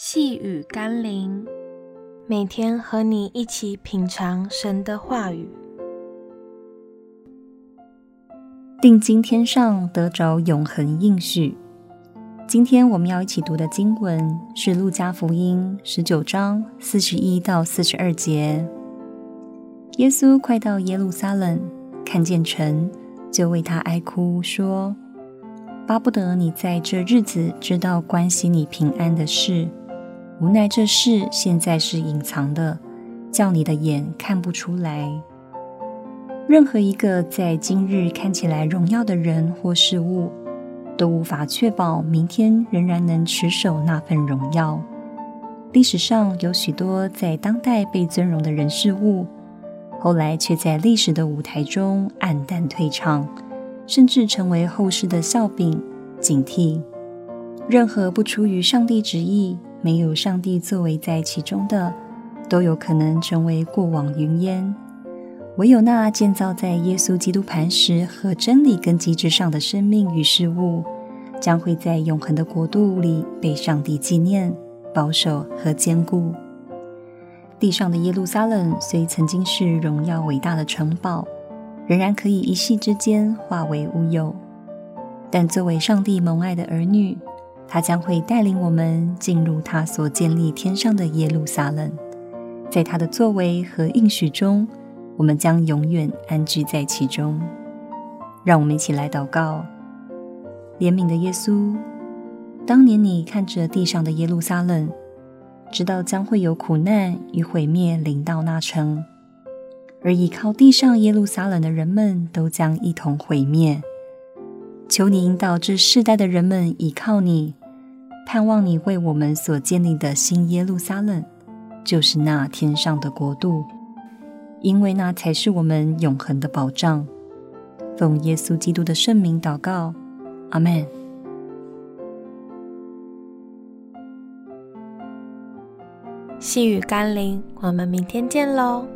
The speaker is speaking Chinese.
细雨甘霖，每天和你一起品尝神的话语，定今天上，得着永恒应许。今天我们要一起读的经文是《路加福音》十九章四十一到四十二节。耶稣快到耶路撒冷，看见城，就为他哀哭，说：“巴不得你在这日子知道关系你平安的事。”无奈这事现在是隐藏的，叫你的眼看不出来。任何一个在今日看起来荣耀的人或事物，都无法确保明天仍然能持守那份荣耀。历史上有许多在当代被尊荣的人事物，后来却在历史的舞台中黯淡退场，甚至成为后世的笑柄、警惕。任何不出于上帝旨意，没有上帝作为在其中的，都有可能成为过往云烟。唯有那建造在耶稣基督磐石和真理根基之上的生命与事物，将会在永恒的国度里被上帝纪念、保守和坚固。地上的耶路撒冷虽曾经是荣耀伟大的城堡，仍然可以一夕之间化为乌有。但作为上帝蒙爱的儿女，他将会带领我们进入他所建立天上的耶路撒冷，在他的作为和应许中，我们将永远安居在其中。让我们一起来祷告：怜悯的耶稣，当年你看着地上的耶路撒冷，知道将会有苦难与毁灭临到那城，而倚靠地上耶路撒冷的人们都将一同毁灭。求你引导这世代的人们倚靠你。盼望你为我们所建立的新耶路撒冷，就是那天上的国度，因为那才是我们永恒的保障。奉耶稣基督的圣名祷告，阿门。细雨甘霖，我们明天见喽。